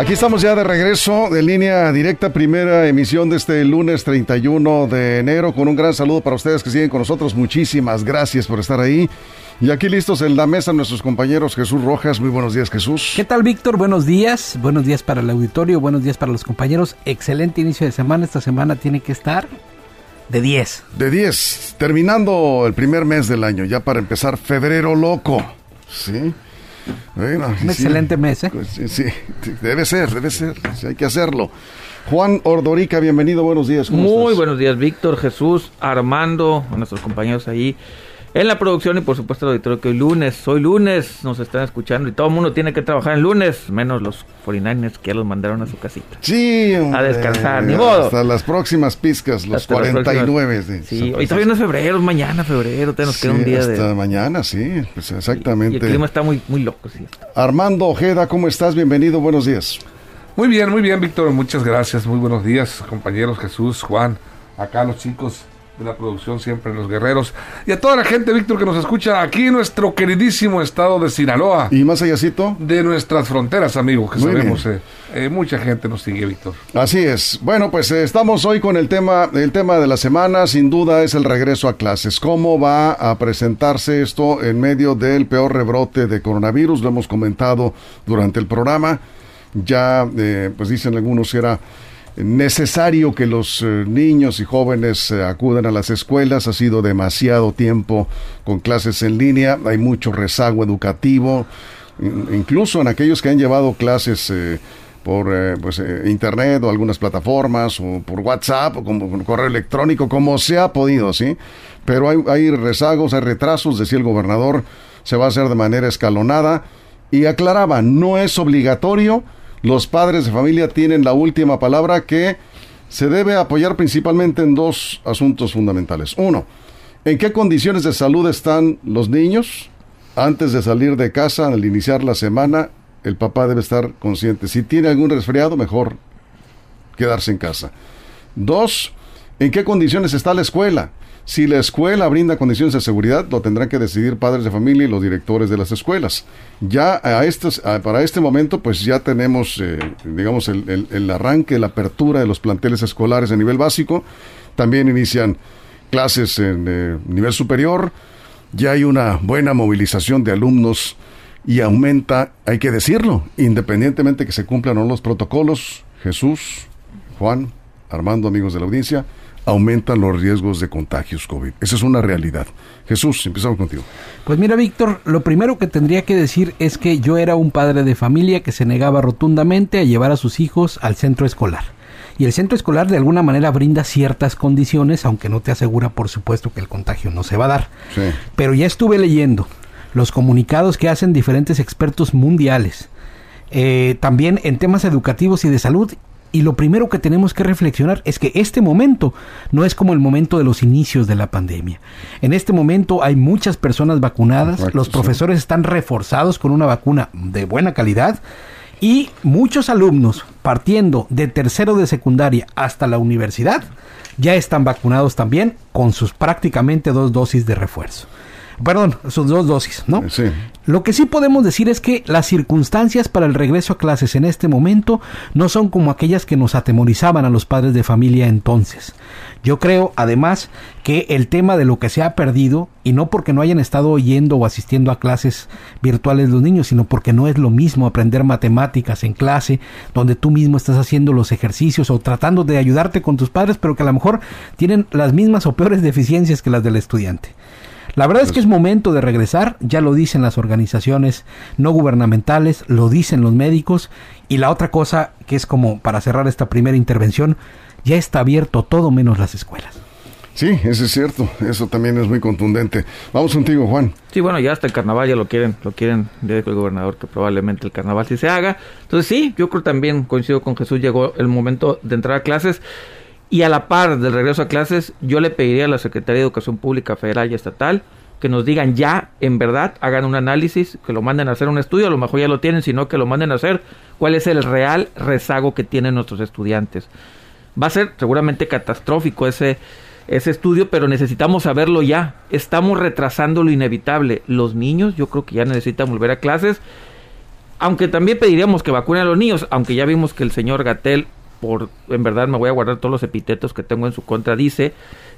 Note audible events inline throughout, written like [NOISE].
Aquí estamos ya de regreso de línea directa, primera emisión de este lunes 31 de enero, con un gran saludo para ustedes que siguen con nosotros. Muchísimas gracias por estar ahí. Y aquí listos en la mesa nuestros compañeros Jesús Rojas. Muy buenos días, Jesús. ¿Qué tal, Víctor? Buenos días. Buenos días para el auditorio, buenos días para los compañeros. Excelente inicio de semana. Esta semana tiene que estar de 10. De 10. Terminando el primer mes del año, ya para empezar febrero loco. Sí. Un excelente mes, ¿eh? Pues, sí, debe ser, debe ser, hay que hacerlo. Juan Ordorica, bienvenido, buenos días. Muy buenos días, Víctor, Jesús, Armando, nuestros compañeros ahí en la producción y por supuesto el auditorio que hoy lunes, hoy lunes nos están escuchando y todo el mundo tiene que trabajar el lunes, menos los 49ers que ya los mandaron a su casita. Sí, a descansar, ni modo. Hasta las próximas pizcas, los 49. sí, hoy todavía no es febrero, mañana febrero, te nos queda un día hasta mañana, sí, pues exactamente. Y el clima está muy, muy loco, sí. Armando Ojeda, ¿cómo estás? Bienvenido, buenos días. Muy bien, muy bien, Víctor, muchas gracias, muy buenos días, compañeros Jesús, Juan, acá los chicos de la producción siempre los guerreros. Y a toda la gente Víctor que nos escucha aquí en nuestro queridísimo estado de Sinaloa. Y más allácito. De nuestras fronteras amigos que sabemos eh, eh, mucha gente nos sigue Víctor. Así es. Bueno pues eh, estamos hoy con el tema el tema de la semana. Sin duda es el regreso a clases. Cómo va a presentarse esto en medio del peor rebrote de coronavirus lo hemos comentado durante el programa. Ya pues dicen algunos que era necesario que los eh, niños y jóvenes eh, acudan a las escuelas. Ha sido demasiado tiempo con clases en línea, hay mucho rezago educativo, incluso en aquellos que han llevado clases eh, por pues, internet o algunas plataformas o por WhatsApp o como correo electrónico, como se ha podido, ¿sí? Pero hay, hay rezagos, hay retrasos, decía el gobernador, se va a hacer de manera escalonada y aclaraba, no es obligatorio los padres de familia tienen la última palabra que se debe apoyar principalmente en dos asuntos fundamentales. Uno, ¿en qué condiciones de salud están los niños? Antes de salir de casa, al iniciar la semana, el papá debe estar consciente. Si tiene algún resfriado, mejor quedarse en casa. Dos, ¿en qué condiciones está la escuela? Si la escuela brinda condiciones de seguridad, lo tendrán que decidir padres de familia y los directores de las escuelas. Ya a estos, para este momento, pues ya tenemos, eh, digamos, el, arranque, la apertura de los planteles escolares a nivel básico. También inician clases en eh, nivel superior. Ya hay una buena movilización de alumnos y aumenta, hay que decirlo, independientemente que se cumplan o no los protocolos. Jesús, Juan, Armando, amigos de la audiencia, aumentan los riesgos de contagios COVID. Esa es una realidad. Jesús, empezamos contigo. Pues mira, Víctor, lo primero que tendría que decir es que yo era un padre de familia que se negaba rotundamente a llevar a sus hijos al centro escolar. Y el centro escolar de alguna manera brinda ciertas condiciones, aunque no te asegura, por supuesto, que el contagio no se va a dar. Pero ya estuve leyendo los comunicados que hacen diferentes expertos mundiales. Eh, también en temas educativos y de salud y lo primero que tenemos que reflexionar es que este momento no es como el momento de los inicios de la pandemia. En este momento hay muchas personas vacunadas, los profesores están reforzados con una vacuna de buena calidad y muchos alumnos partiendo de tercero de secundaria hasta la universidad ya están vacunados también con sus prácticamente dos dosis de refuerzo perdón, sus dos dosis, ¿no? Sí. Lo que sí podemos decir es que las circunstancias para el regreso a clases en este momento no son como aquellas que nos atemorizaban a los padres de familia entonces. Yo creo, además, que el tema de lo que se ha perdido, y no porque no hayan estado oyendo o asistiendo a clases virtuales los niños, sino porque no es lo mismo aprender matemáticas en clase, donde tú mismo estás haciendo los ejercicios o tratando de ayudarte con tus padres, pero que a lo mejor tienen las mismas o peores deficiencias que las del estudiante. La verdad es que es momento de regresar, ya lo dicen las organizaciones no gubernamentales, lo dicen los médicos, y la otra cosa que es como para cerrar esta primera intervención, ya está abierto todo menos las escuelas. Sí, eso es cierto, eso también es muy contundente. Vamos contigo, Juan. Sí, bueno, ya hasta el carnaval ya lo quieren, lo quieren, dijo el gobernador que probablemente el carnaval sí se haga. Entonces sí, yo creo también, coincido con Jesús, llegó el momento de entrar a clases. Y a la par del regreso a clases, yo le pediría a la Secretaría de Educación Pública Federal y Estatal que nos digan ya, en verdad, hagan un análisis, que lo manden a hacer un estudio, a lo mejor ya lo tienen, sino que lo manden a hacer cuál es el real rezago que tienen nuestros estudiantes. Va a ser seguramente catastrófico ese, ese estudio, pero necesitamos saberlo ya. Estamos retrasando lo inevitable. Los niños, yo creo que ya necesitan volver a clases. Aunque también pediríamos que vacunen a los niños, aunque ya vimos que el señor Gatel, por en verdad me voy a guardar todos los epítetos que tengo en su contra, dice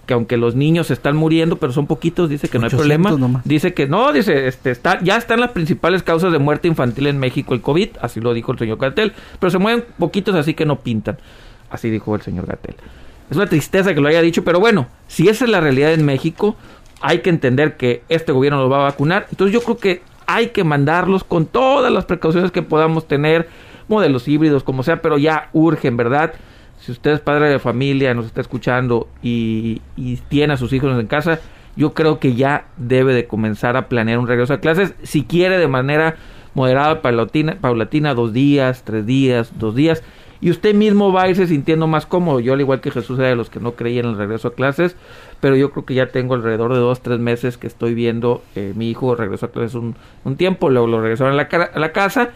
que aunque los niños están muriendo, pero son poquitos, dice que no hay problema. Dice que no, dice, este, está, ya están las principales causas de muerte infantil en México, el COVID, así lo dijo el señor Gatel, pero se mueven poquitos, así que no pintan. Así dijo el señor Gatel. Es una tristeza que lo haya dicho, pero bueno, si esa es la realidad en México, hay que entender que este gobierno los va a vacunar. Entonces yo creo que hay que mandarlos con todas las precauciones que podamos tener, modelos híbridos, como sea, pero ya urge, en verdad si usted es padre de familia, nos está escuchando y, tiene a sus hijos en casa, yo creo que ya debe de comenzar a planear un regreso a clases, si quiere de manera moderada, paulatina, paulatina dos días, tres días, dos días, y usted mismo va a irse sintiendo más cómodo. Yo, al igual que Jesús, era de los que no creían en el regreso a clases, pero yo creo que ya tengo alrededor de dos, tres meses que estoy viendo eh, mi hijo regresó a clases un, un tiempo, luego lo regresaron a la, a la casa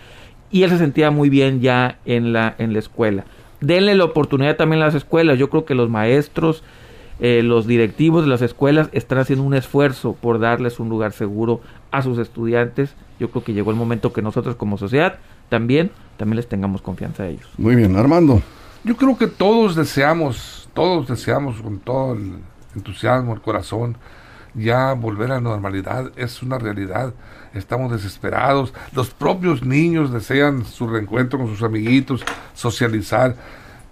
y él se sentía muy bien ya en la, en la escuela denle la oportunidad también a las escuelas. Yo creo que los maestros, eh, los directivos de las escuelas están haciendo un esfuerzo por darles un lugar seguro a sus estudiantes. Yo creo que llegó el momento que nosotros como sociedad también, también les tengamos confianza a ellos. Muy bien, Armando. Yo creo que todos deseamos, todos deseamos con todo el entusiasmo, el corazón, ya volver a la normalidad. Es una realidad estamos desesperados. Los propios niños desean su reencuentro con sus amiguitos, socializar.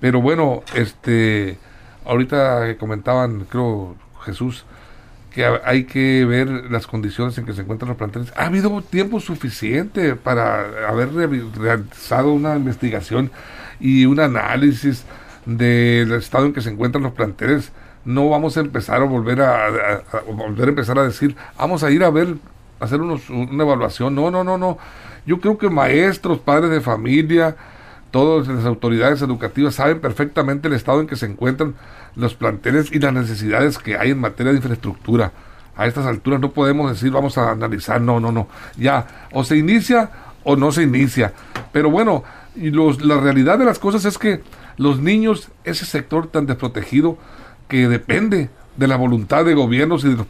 Pero bueno, este, ahorita comentaban, creo, Jesús, que hay que ver las condiciones en que se encuentran los planteles. Ha habido tiempo suficiente para haber realizado una investigación y un análisis del estado en que se encuentran los planteles. No vamos a empezar a volver a, a volver a empezar a decir, vamos a ir a ver hacer unos, una evaluación. No, no, no, no. Yo creo que maestros, padres de familia, todas las autoridades educativas saben perfectamente el estado en que se encuentran los planteles y las necesidades que hay en materia de infraestructura. A estas alturas no podemos decir vamos a analizar, no, no, no. Ya, o se inicia o no se inicia. Pero bueno, los, la realidad de las cosas es que los niños, ese sector tan desprotegido que depende de la voluntad de gobiernos y de los,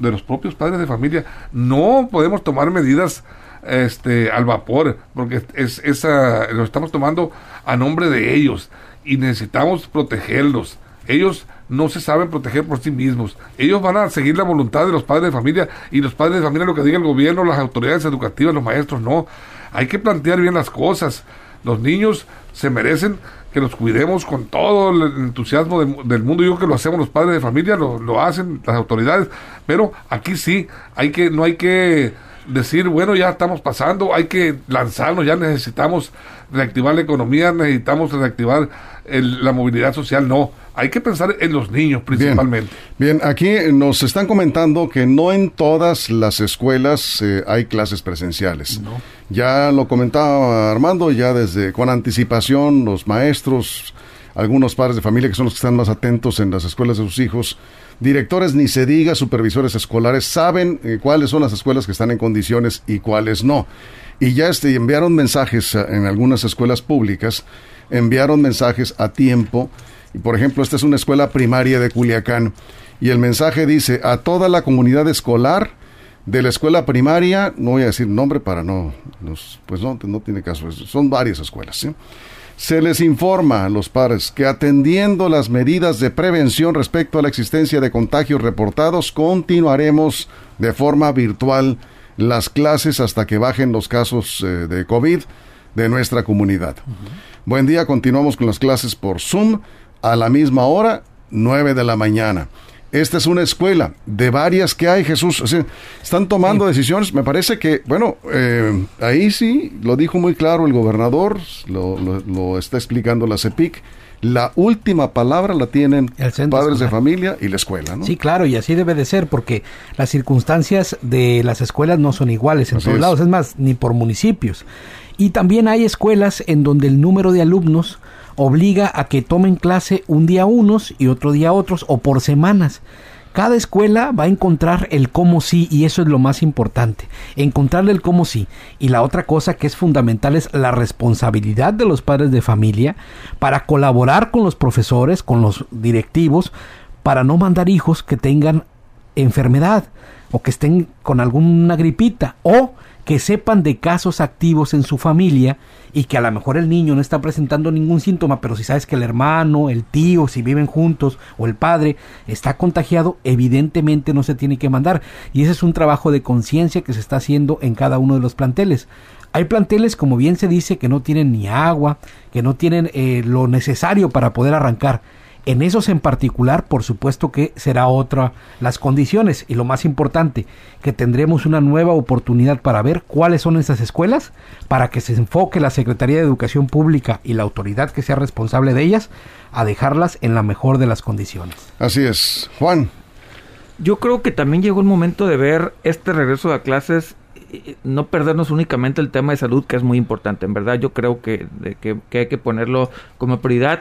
de los propios padres de familia. No podemos tomar medidas este, al vapor, porque es, esa, lo estamos tomando a nombre de ellos y necesitamos protegerlos. Ellos no se saben proteger por sí mismos. Ellos van a seguir la voluntad de los padres de familia y los padres de familia lo que diga el gobierno, las autoridades educativas, los maestros, no. Hay que plantear bien las cosas. Los niños se merecen que los cuidemos con todo el entusiasmo del mundo. Yo creo que lo hacemos los padres de familia, lo, lo hacen las autoridades, pero aquí sí, hay que, no hay que decir, bueno, ya estamos pasando, hay que lanzarnos, ya necesitamos reactivar la economía, necesitamos reactivar la movilidad social, no. Hay que pensar en los niños principalmente. Bien, aquí nos están comentando que no en todas las escuelas eh, hay clases presenciales. Ya lo comentaba Armando, ya desde con anticipación los maestros, algunos padres de familia que son los que están más atentos en las escuelas de sus hijos, directores ni se diga, supervisores escolares saben eh, cuáles son las escuelas que están en condiciones y cuáles no. Y ya este, enviaron mensajes eh, en algunas escuelas públicas, enviaron mensajes a tiempo y por ejemplo, esta es una escuela primaria de Culiacán. Y el mensaje dice, a toda la comunidad escolar de la escuela primaria, no voy a decir nombre para no, pues no, no tiene caso, son varias escuelas. Se les informa a los padres que atendiendo las medidas de prevención respecto a la existencia de contagios reportados, continuaremos de forma virtual las clases hasta que bajen los casos eh, de COVID de nuestra comunidad. Buen día, continuamos con las clases por Zoom a la misma hora, 9 de la mañana. Esta es una escuela de varias que hay, Jesús. están tomando decisiones. Me parece que, bueno, eh, ahí sí, lo dijo muy claro el gobernador, lo, está explicando la CEPIC. la última palabra la tienen padres de familia y la escuela, ¿no? Sí, claro, y así debe de ser, porque las circunstancias de las escuelas no son iguales en Así todos es. lados, es más, ni por municipios. Y también hay escuelas en donde el número de alumnos obliga a que tomen clase un día unos y otro día otros, o por semanas. Cada escuela va a encontrar el cómo sí y eso es lo más importante, encontrarle el cómo sí. Y la otra cosa que es fundamental es la responsabilidad de los padres de familia para colaborar con los profesores, con los directivos, para no mandar hijos que tengan enfermedad o que estén con alguna gripita o que sepan de casos activos en su familia y que a lo mejor el niño no está presentando ningún síntoma, pero si sabes que el hermano, el tío, si viven juntos o el padre está contagiado, evidentemente no se tiene que mandar. Y ese es un trabajo de conciencia que se está haciendo en cada uno de los planteles. Hay planteles, como bien se dice, que no tienen ni agua, que no tienen eh, lo necesario para poder arrancar. En esos en particular, por supuesto que será otra las condiciones y lo más importante, que tendremos una nueva oportunidad para ver cuáles son esas escuelas, para que se enfoque la Secretaría de Educación Pública y la autoridad que sea responsable de ellas a dejarlas en la mejor de las condiciones. Así es. Juan, Yo creo que también llegó el momento de ver este regreso a clases, eh, no perdernos únicamente el tema de salud, que es muy importante. En verdad, yo creo que, de que, que hay que ponerlo como prioridad.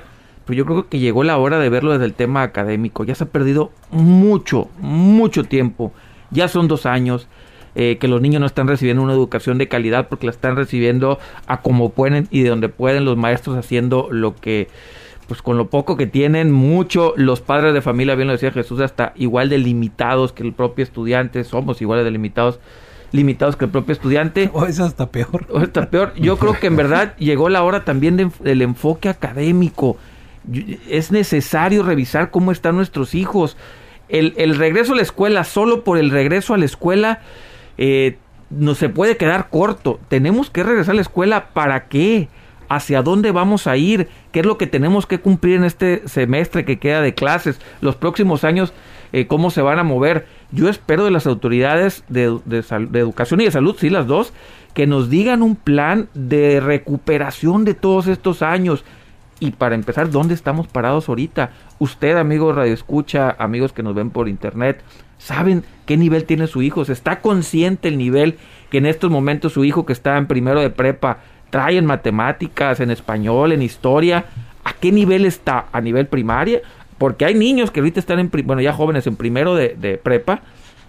Pero yo creo que llegó la hora de verlo desde el tema académico. Ya se ha perdido mucho, mucho tiempo. Ya son dos años eh, que los niños no están recibiendo una educación de calidad porque la están recibiendo a como pueden y de donde pueden los maestros haciendo lo que pues con lo poco que tienen, mucho los padres de familia, bien lo decía Jesús, hasta igual de limitados que el propio estudiante, somos iguales de limitados, limitados que el propio estudiante. O es hasta peor. O está peor. Yo creo que en verdad llegó la hora también de del enfoque académico. Es necesario revisar cómo están nuestros hijos. El, el regreso a la escuela, solo por el regreso a la escuela, eh, no se puede quedar corto. Tenemos que regresar a la escuela. ¿Para qué? ¿Hacia dónde vamos a ir? ¿Qué es lo que tenemos que cumplir en este semestre que queda de clases? Los próximos años, eh, ¿cómo se van a mover? Yo espero de las autoridades de, de de educación y de salud, sí, las dos, que nos digan un plan de recuperación de todos estos años. Y para empezar, ¿dónde estamos parados ahorita? Usted, amigo Radio Escucha, amigos que nos ven por internet, ¿saben qué nivel tiene su hijo? ¿Se está consciente el nivel que en estos momentos su hijo que está en primero de prepa trae en matemáticas, en español, en historia? ¿A qué nivel está? ¿A nivel primaria? Porque hay niños que ahorita están en, bueno, ya jóvenes en primero de prepa,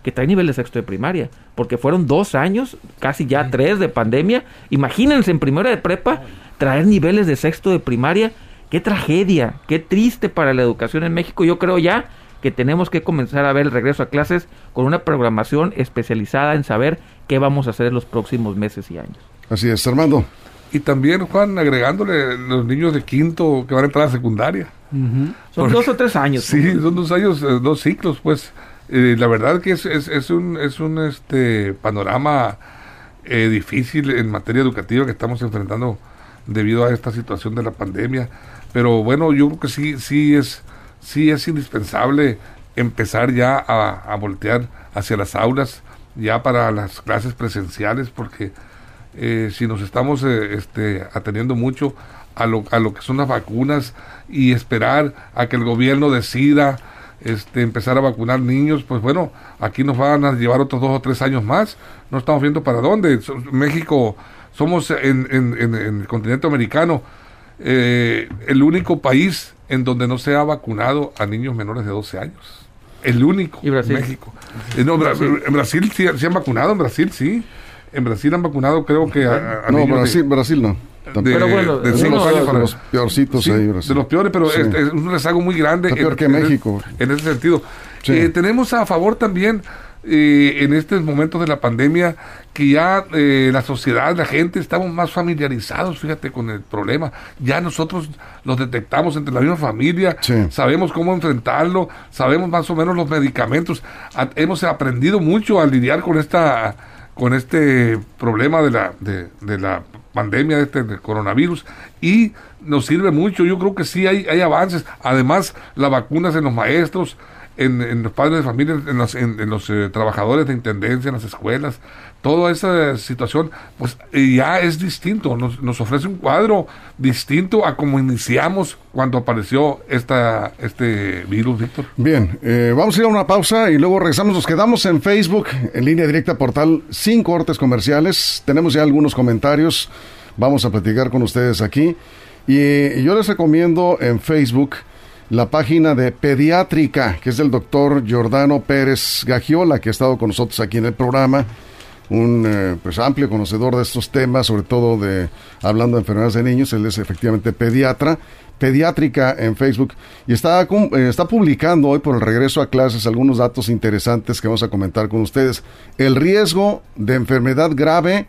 que traen nivel de sexto de primaria, porque fueron dos años, casi ya tres de pandemia. Imagínense en primero de prepa traer niveles de sexto de primaria. Qué tragedia, qué triste para la educación en México. Yo creo ya que tenemos que comenzar a ver el regreso a clases con una programación especializada en saber qué vamos a hacer en los próximos meses y años. así es, Armando. Y también, Juan, agregándole los niños de quinto que van a entrar a la secundaria. Son Porque- dos o tres años. [LAUGHS] Sí, son dos años, eh, dos ciclos, pues. Eh, la verdad que es, es, un, es un este, panorama eh, difícil en materia educativa que estamos enfrentando debido a esta situación de la pandemia. Pero bueno, yo creo que sí, sí es, sí es indispensable empezar ya a, voltear hacia las aulas, ya para las clases presenciales, porque eh, si nos estamos eh, este, atendiendo mucho a lo, a lo que son las vacunas y esperar a que el gobierno decida este, empezar a vacunar niños, pues bueno, aquí nos van a llevar otros dos o tres años más. No estamos viendo para dónde. México, somos en, en- en- en el continente americano eh, el único país en donde no se ha vacunado a niños menores de 12 años. El único. ¿Y Brasil? México. Eh, no, en Brasil sí, sí han vacunado, en Brasil sí. En Brasil han vacunado, creo que a, a No, de- Brasil, Brasil no. De, Pero bueno, de años para- los peorcitos Sí, ahí, Brasil. de los peores, pero Sí. es, es un rezago muy grande. Está peor que en- México. En ese sentido. Sí. Eh, tenemos a favor también, eh, en estos momentos de la pandemia, que ya eh, la sociedad, la gente, estamos más familiarizados, fíjate, con el problema. Ya nosotros los detectamos entre la misma familia, Sí. sabemos cómo enfrentarlo, sabemos más o menos los medicamentos. A- hemos aprendido mucho a lidiar con esta con este problema de la, de, de la pandemia de este del coronavirus y nos sirve mucho. Yo creo que sí hay, hay avances. Además, las vacunas en los maestros, en, los padres de familia, en los, en los eh, trabajadores de intendencia, en las escuelas, toda esa situación, pues ya es distinto, nos, nos, ofrece un cuadro distinto a como iniciamos cuando apareció esta, este virus, Víctor. Bien, eh, vamos a ir a una pausa y luego regresamos, nos quedamos en Facebook, en línea directa portal sin cortes comerciales, tenemos ya algunos comentarios, vamos a platicar con ustedes aquí. Y yo les recomiendo en Facebook, la página de Pediátrica, que es del doctor Giordano Pérez Gagiola, que ha estado con nosotros aquí en el programa un eh, pues amplio conocedor de estos temas, sobre todo de hablando de enfermedades de niños, él es efectivamente pediatra, pediátrica en Facebook y está, eh, está publicando hoy por el regreso a clases algunos datos interesantes que vamos a comentar con ustedes. El riesgo de enfermedad grave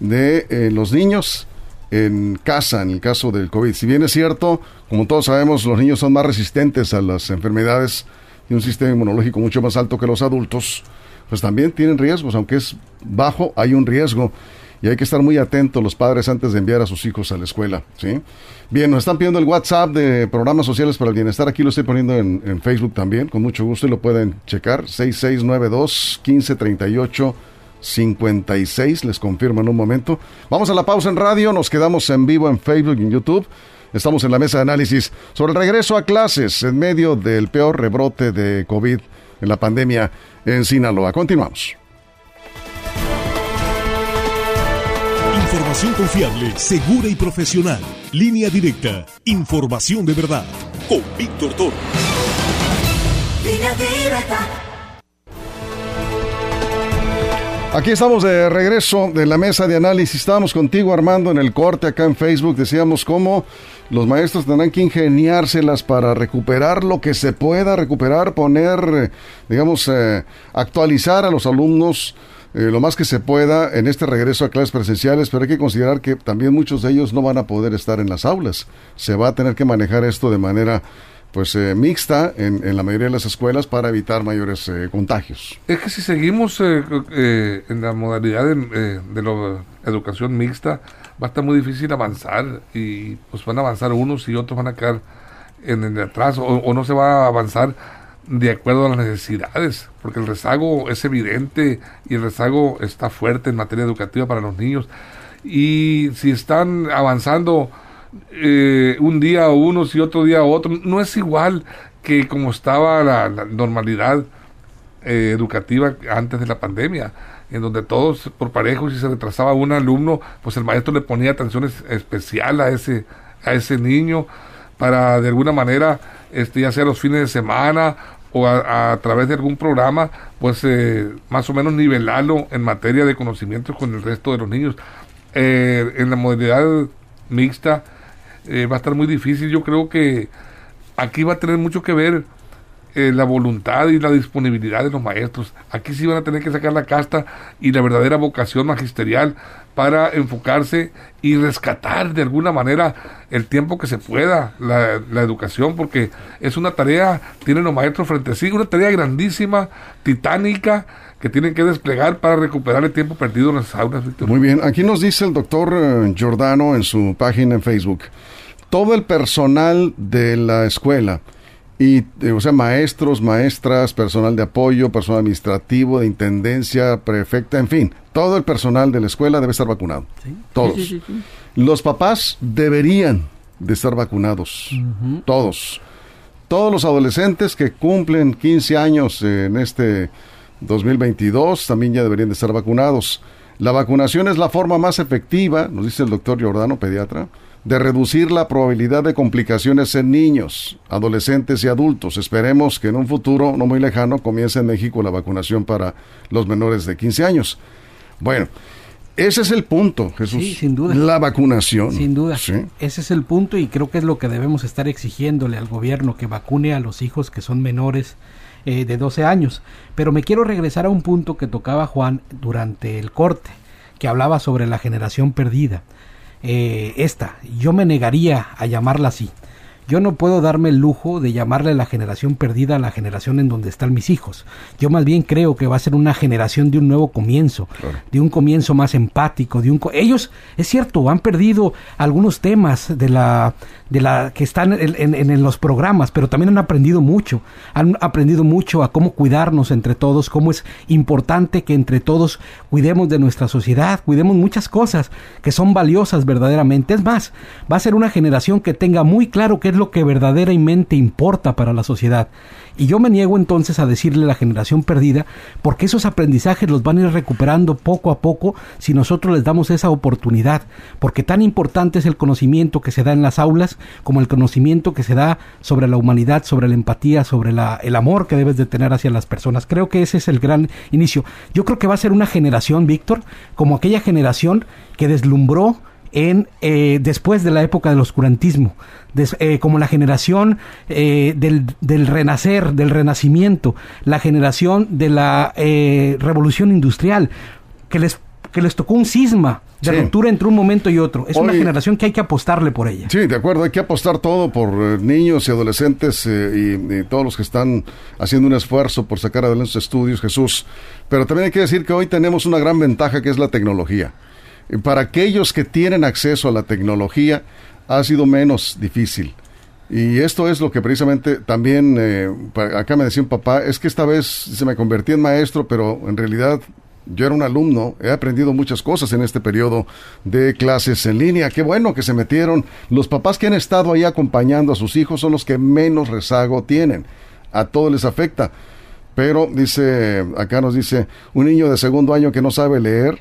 de eh, los niños en casa en el caso del COVID. Si bien es cierto, como todos sabemos, los niños son más resistentes a las enfermedades y un sistema inmunológico mucho más alto que los adultos, pues también tienen riesgos, aunque es bajo, hay un riesgo. Y hay que estar muy atentos los padres antes de enviar a sus hijos a la escuela. ¿sí? Bien, nos están pidiendo el WhatsApp de programas sociales para el bienestar. Aquí lo estoy poniendo en, en Facebook también, con mucho gusto y lo pueden checar. 6692 1538 56, les confirmo en un momento. Vamos a la pausa en radio, nos quedamos en vivo en Facebook y en YouTube. Estamos en la mesa de análisis sobre el regreso a clases en medio del peor rebrote de COVID en la pandemia en Sinaloa. Continuamos. Información confiable, segura y profesional. Línea directa. Información de verdad. Con Víctor Toro. Línea directa. Aquí estamos de regreso de la mesa de análisis. Estábamos contigo, Armando, en el corte acá en Facebook. Decíamos cómo los maestros tendrán que ingeniárselas para recuperar lo que se pueda recuperar, poner, digamos, eh, actualizar a los alumnos eh, lo más que se pueda en este regreso a clases presenciales, pero hay que considerar que también muchos de ellos no van a poder estar en las aulas. Se va a tener que manejar esto de manera pues eh, mixta en, la mayoría de las escuelas para evitar mayores eh, contagios. Es que si seguimos eh, en la modalidad de, de la educación mixta, va a estar muy difícil avanzar y pues van a avanzar unos y otros van a quedar en el atrás o, o no se va a avanzar de acuerdo a las necesidades, porque el rezago es evidente y el rezago está fuerte en materia educativa para los niños. Y si están avanzando eh, un día unos y otro día otro. No es igual que como estaba la, normalidad eh, educativa antes de la pandemia, en donde todos por parejos, si se retrasaba un alumno, pues el maestro le ponía atención especial a ese, a ese niño para de alguna manera, este, ya sea los fines de semana o a, través de algún programa, pues eh, más o menos nivelarlo en materia de conocimientos con el resto de los niños. en la modalidad mixta, eh, va a estar muy difícil. Yo creo que aquí va a tener mucho que ver eh, la voluntad y la disponibilidad de los maestros. Aquí sí van a tener que sacar la casta y la verdadera vocación magisterial para enfocarse y rescatar de alguna manera el tiempo que se pueda la, la, educación, porque es una tarea, tienen los maestros frente a sí, una tarea grandísima, titánica, que tienen que desplegar para recuperar el tiempo perdido en las aulas, Muy bien, aquí nos dice el doctor eh, Giordano en su página en Facebook todo el personal de la escuela, y, eh, o sea, maestros, maestras, personal de apoyo, personal administrativo, de intendencia, prefecta, en fin, todo el personal de la escuela debe estar vacunado. Todos. los papás deberían de estar vacunados. Todos. Todos los adolescentes que cumplen 15 años en este 2022 también ya deberían de estar vacunados. La vacunación es la forma más efectiva, nos dice el doctor Giordano, pediatra, de reducir la probabilidad de complicaciones en niños, adolescentes y adultos. Esperemos que en un futuro no muy lejano comience en México la vacunación para los menores de 15 años. Bueno, ese es el punto, Jesús. Sí, sin duda. La vacunación. Sin duda. Ese es el punto y creo que es lo que debemos estar exigiéndole al gobierno, que vacune a los hijos que son menores eh, de 12 años. Pero me quiero regresar a un punto que tocaba Juan durante el corte, que hablaba sobre la generación perdida. Eh, esta, yo me negaría a llamarla así. Yo no puedo darme el lujo de llamarle la generación perdida a la generación en donde están mis hijos. Yo más bien creo que va a ser una generación de un nuevo comienzo, de un comienzo más empático, de un ellos es cierto, han perdido algunos temas de la de la que están en, en, los programas, pero también han aprendido mucho, han aprendido mucho a cómo cuidarnos entre todos, cómo es importante que entre todos cuidemos de nuestra sociedad, cuidemos muchas cosas que son valiosas verdaderamente. Es más, va a ser una generación que tenga muy claro qué es lo que verdaderamente importa para la sociedad. Y yo me niego entonces a decirle a la generación perdida, porque esos aprendizajes los van a ir recuperando poco a poco si nosotros les damos esa oportunidad, porque tan importante es el conocimiento que se da en las aulas como el conocimiento que se da sobre la humanidad, sobre la empatía, sobre la, el amor que debes de tener hacia las personas. Creo que ese es el gran inicio. Yo creo que va a ser una generación, Víctor, como aquella generación que deslumbró en eh, después de la época del oscurantismo, eh, como la generación eh, del, del, renacer, del renacimiento, la generación de la revolución industrial, que les, que les tocó un cisma de ruptura entre un momento y otro. Es una generación que hay que apostarle por ella. Sí, de acuerdo, hay que apostar todo por niños y adolescentes y, todos los que están haciendo un esfuerzo por sacar adelante sus estudios, Jesús. Pero también hay que decir que hoy tenemos una gran ventaja que es la tecnología para aquellos que tienen acceso a la tecnología ha sido menos difícil. Y esto es lo que precisamente también, eh, acá me decía un papá, es que esta vez se me convertí en maestro, pero en realidad yo era un alumno, he aprendido muchas cosas en este periodo de clases en línea. Qué bueno que se metieron. Los papás que han estado ahí acompañando a sus hijos son los que menos rezago tienen. A todos les afecta. Pero dice, acá nos dice, un niño de segundo año que no sabe leer,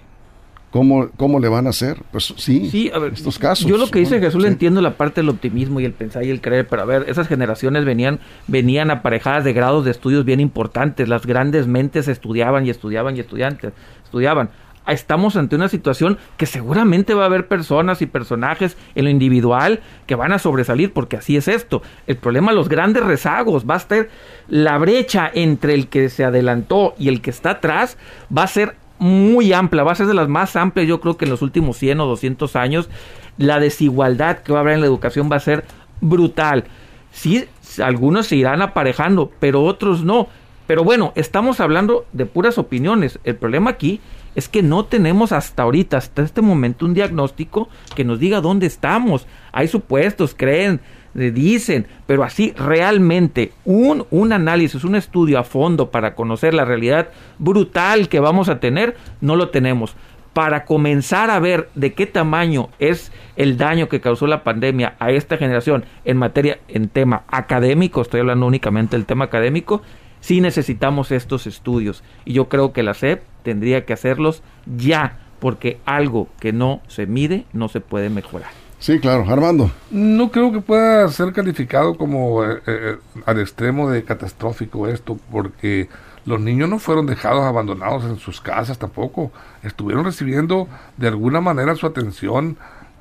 ¿Cómo, ¿Cómo le van a hacer? Pues sí, sí a ver, estos casos. Yo lo que dice Jesús le entiendo la parte del optimismo y el pensar y el creer, pero a ver, esas generaciones venían, venían aparejadas de grados de estudios bien importantes, las grandes mentes estudiaban y estudiaban y estudiantes, estudiaban. Estamos ante una situación que seguramente va a haber personas y personajes en lo individual que van a sobresalir, porque así es esto. El problema, los grandes rezagos, va a estar la brecha entre el que se adelantó y el que está atrás, va a ser muy amplia, va a ser de las más amplias yo creo que en los últimos 100 o 200 años. La desigualdad que va a haber en la educación va a ser brutal. Sí, algunos se irán aparejando, pero otros no. Pero bueno, estamos hablando de puras opiniones. El problema aquí es que no tenemos hasta ahorita, hasta este momento, un diagnóstico que nos diga dónde estamos. Hay supuestos, creen, dicen, pero así realmente un, un análisis, un estudio a fondo para conocer la realidad brutal que vamos a tener, no lo tenemos. Para comenzar a ver de qué tamaño es el daño que causó la pandemia a esta generación en materia, en tema académico, estoy hablando únicamente del tema académico, sí necesitamos estos estudios. Y yo creo que la SEP tendría que hacerlos ya, porque algo que no se mide no se puede mejorar. Sí, claro. Armando. No creo que pueda ser calificado como eh, eh, al extremo de catastrófico esto, porque los niños no fueron dejados abandonados en sus casas tampoco. Estuvieron recibiendo de alguna manera su atención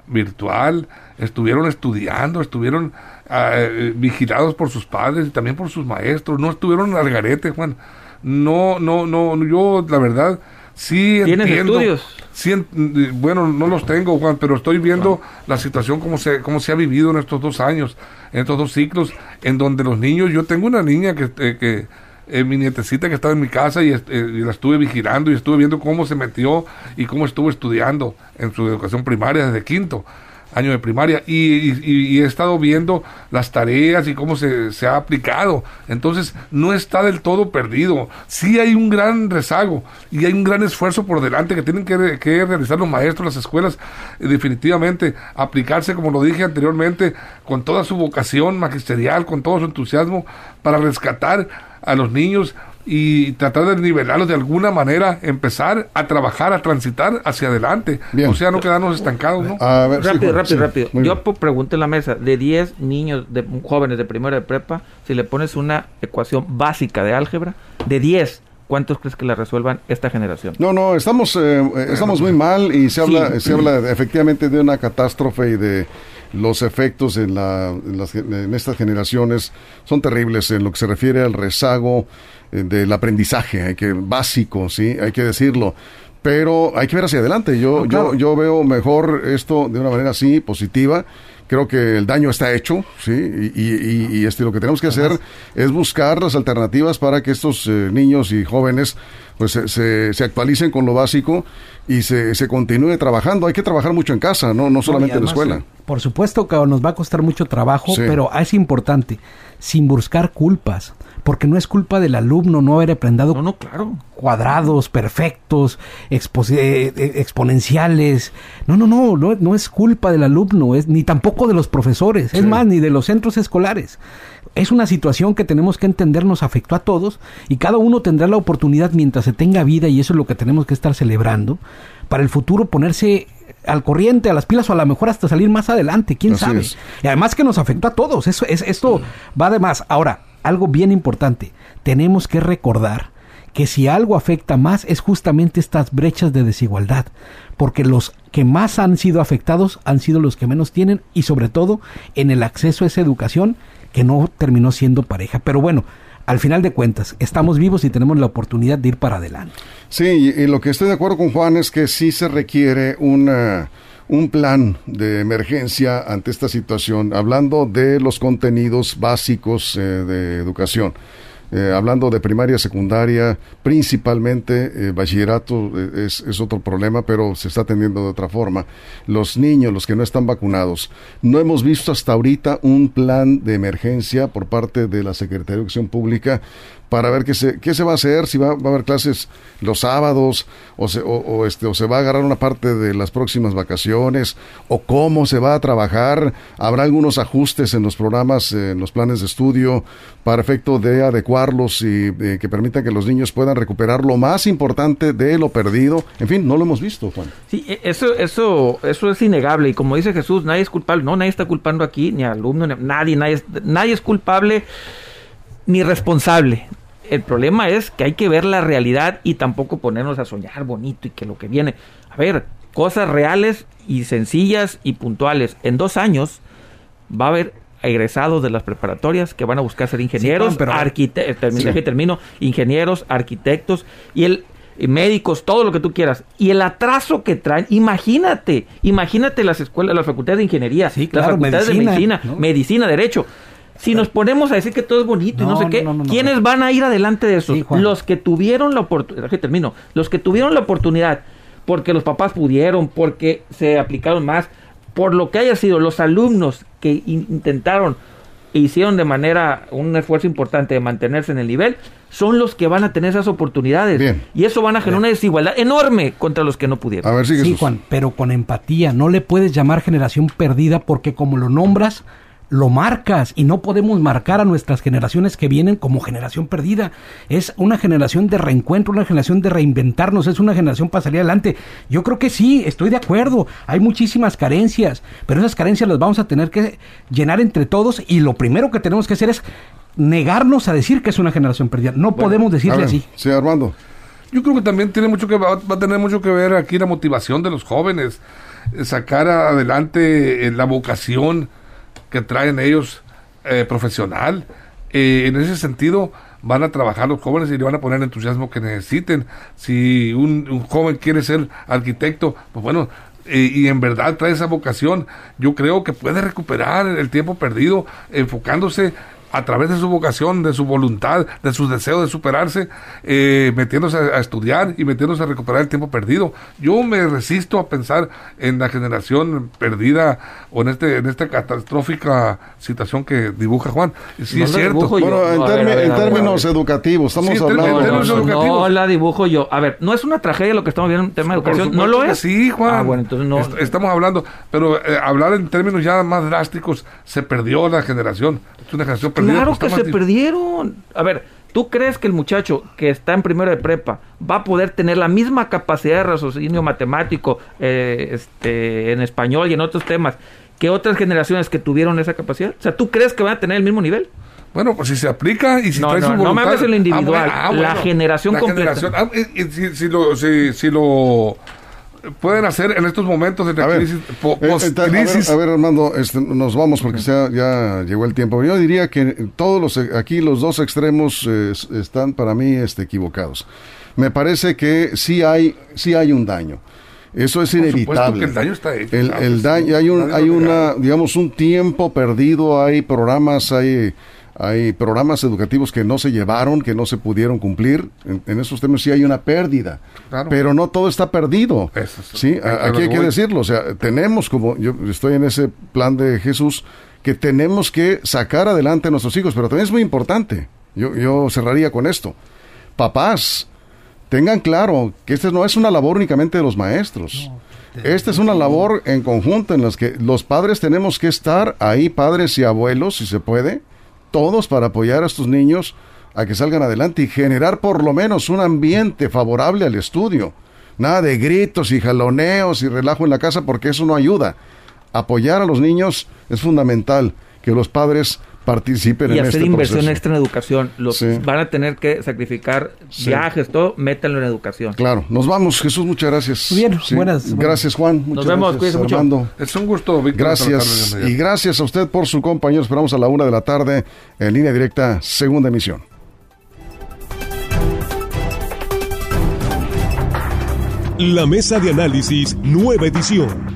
virtual, estuvieron estudiando, estuvieron ah, eh, vigilados por sus padres y también por sus maestros, no estuvieron al garete, Juan. No, no, no, yo la verdad Sí, ¿Tienes estudios? Sí, bueno, no los tengo, Juan, pero estoy viendo la situación como se, como se ha vivido en estos dos años, en estos dos ciclos, en donde los niños, yo tengo una niña que, eh, que eh, mi nietecita que estaba en mi casa y, eh, y, la estuve vigilando y estuve viendo cómo se metió y cómo estuvo estudiando en su educación primaria desde quinto año de primaria y, he estado viendo las tareas y cómo se, se, ha aplicado. Entonces, no está del todo perdido. Sí hay un gran rezago y hay un gran esfuerzo por delante que tienen que, que realizar los maestros, las escuelas, eh, definitivamente, aplicarse, como lo dije anteriormente, con toda su vocación magisterial, con todo su entusiasmo, para rescatar a los niños y tratar de nivelarlos de alguna manera, empezar a trabajar, a transitar hacia adelante. O sea, no quedarnos estancados, ¿no? rápido, rápido, rápido. Yo pregunté en la mesa, de 10 niños, de jóvenes de primera de prepa, si le pones una ecuación básica de álgebra, de 10, ¿cuántos crees que la resuelvan esta generación? No, no, estamos, eh, estamos muy mal y se habla, se habla efectivamente de una catástrofe y de los efectos en, la, en, las, en estas generaciones son terribles en lo que se refiere al rezago del aprendizaje, hay que básico, sí, hay que decirlo. Pero hay que ver hacia adelante. Yo, yo, yo veo mejor esto de una manera así, positiva, creo que el daño está hecho, ¿sí? Y, este, lo que tenemos que hacer es buscar las alternativas para que estos eh, niños y jóvenes pues se, se, actualicen con lo básico y se, se, continúe trabajando. Hay que trabajar mucho en casa, no, no solamente en la escuela. Por supuesto que nos va a costar mucho trabajo, pero es importante, sin buscar culpas porque no es culpa del alumno no haber aprendido no, no, claro. cuadrados perfectos, eh, eh, exponenciales. No, no, no, no, no, es culpa del alumno, es, ni tampoco de los profesores, es más, ni de los centros escolares. Es una situación que tenemos que entender, nos afectó a todos y cada uno tendrá la oportunidad mientras se tenga vida y eso es lo que tenemos que estar celebrando, para el futuro ponerse al corriente, a las pilas o a lo mejor hasta salir más adelante, quién sabe. Y además que nos afectó a todos, eso es esto va de más. Ahora, algo bien importante, tenemos que recordar que si algo afecta más es justamente estas brechas de desigualdad, porque los que más han sido afectados han sido los que menos tienen y sobre todo en el acceso a esa educación que no terminó siendo pareja. Pero bueno, al final de cuentas, estamos vivos y tenemos la oportunidad de ir para adelante. Sí, y, lo que estoy de acuerdo con Juan es que sí se requiere una un plan de emergencia ante esta situación, hablando de los contenidos básicos eh, de educación. Eh, hablando de primaria, secundaria, principalmente eh, bachillerato es, es, otro problema, pero se está atendiendo de otra forma. Los niños, los que no están vacunados, no hemos visto hasta ahorita un plan de emergencia por parte de la Secretaría de Educación Pública para ver qué se, qué se va a hacer, si va, va a haber clases los sábados o se, o, este, o se va a agarrar una parte de las próximas vacaciones o cómo se va a trabajar. Habrá algunos ajustes en los programas, en los planes de estudio para efecto de adecuarlos y eh, que permitan que los niños puedan recuperar lo más importante de lo perdido. En fin, no lo hemos visto, Juan. Sí, e, eso, eso, eso es innegable y como dice Jesús, nadie es culpable. No, nadie está culpando aquí, ni alumno, ni, nadie, nadie, nadie es culpable ni responsable. El problema es que hay que ver la realidad y tampoco ponernos a soñar bonito y que lo que viene. A ver, cosas reales y sencillas y puntuales. En dos años va a haber egresados de las preparatorias que van a buscar ser ingenieros, arquitectos, termino, ingenieros, arquitectos y el médicos, todo lo que tú quieras. Y el atraso que traen, imagínate, imagínate las escuelas, las facultades de ingeniería, las facultades de medicina, medicina, derecho. Si nos ponemos a decir que todo es bonito y no sé qué, ¿quiénes van a ir adelante de eso? los que tuvieron la oportunidad, termino, los que tuvieron la oportunidad, porque los papás pudieron, porque se aplicaron más, por lo que haya sido, los alumnos que intentaron e hicieron de manera un esfuerzo importante de mantenerse en el nivel, son los que van a tener esas oportunidades. Y eso van a generar una desigualdad enorme contra los que no pudieron. A ver, sí, Juan, pero con empatía. No le puedes llamar generación perdida porque como lo nombras, lo marcas y no podemos marcar a nuestras generaciones que vienen como generación perdida. Es una generación de reencuentro, una generación de reinventarnos, es una generación para salir adelante. Yo creo que sí, estoy de acuerdo. Hay muchísimas carencias, pero esas carencias las vamos a tener que llenar entre todos y lo primero que tenemos que hacer es negarnos a decir que es una generación perdida. No podemos decirle así. Sí, Armando. Yo creo que también tiene mucho que va, a tener mucho que ver aquí la motivación de los jóvenes, sacar adelante eh, la vocación que traen ellos eh, profesional. Eh, en ese sentido, van a trabajar los jóvenes y le van a poner el entusiasmo que necesiten. Si un, joven quiere ser arquitecto, pues bueno, eh, y en verdad trae esa vocación, yo creo que puede recuperar el tiempo perdido enfocándose a través de su vocación, de su voluntad, de su deseo de superarse, eh, metiéndose a, estudiar y metiéndose a recuperar el tiempo perdido. Yo me resisto a pensar en la generación perdida o en este en esta catastrófica situación que dibuja Juan. Sí, es cierto. Bueno, en, términos educativos, estamos hablando. no la dibujo yo. A ver, no es una tragedia lo que estamos viendo en tema de educación. No lo es. Sí, Juan. Ah, bueno, entonces no. estamos hablando, pero eh, hablar en términos ya más drásticos, se perdió la generación. Es una generación Claro que se perdieron. A ver, ¿tú crees que el muchacho que está en primero de prepa va a poder tener la misma capacidad de raciocinio matemático eh, este, en español y en otros temas que otras generaciones que tuvieron esa capacidad? O sea, ¿tú crees que van a tener el mismo nivel? Bueno, pues si se aplica y si no, trae no, su voluntad... No me hables en lo individual, ah, la generación completa. Ah, si, si, lo, si, si lo pueden hacer en estos momentos de crisis, eh, A, ver, Armando, este, nos vamos porque ya llegó el tiempo. Yo diría que todos los aquí los dos extremos eh, están para mí este, equivocados. Me parece que sí hay, sí hay un daño. Eso es Por supuesto inevitable. que el daño está hecho, El, daño, hay un, hay una, digamos, un tiempo perdido, hay programas, hay, hay programas educativos que no se llevaron, que no se pudieron cumplir. En, en esos temas sí hay una pérdida. Claro. Pero no todo está perdido. Eso sí, a- aquí hay que decirlo. O sea, tenemos como, yo estoy en ese plan de Jesús, que tenemos que sacar adelante a nuestros hijos, pero también es muy importante. Yo, yo cerraría con esto. Papás, tengan claro que esta no es una labor únicamente de los maestros. Esta es una labor en conjunto en las que los padres tenemos que estar ahí, padres y abuelos, si se puede, todos para apoyar a estos niños a que salgan adelante y generar por lo menos un ambiente favorable al estudio. Nada de gritos y jaloneos y relajo en la casa porque eso no ayuda. Apoyar a los niños es fundamental, que los padres participen y en hacer este inversión proceso. extra en educación. Los Sí. van a tener que sacrificar Sí. viajes, todo, métanlo en educación. Claro, nos vamos, Jesús, muchas gracias. Muy bien, buenas- Gracias, Juan. Muchas vemos, gracias, cuídense mucho. Es un gusto, Víctor. Gracias. Y gracias a usted por su compañero. Esperamos a la una de la tarde en línea directa, segunda emisión. La mesa de análisis, nueva edición.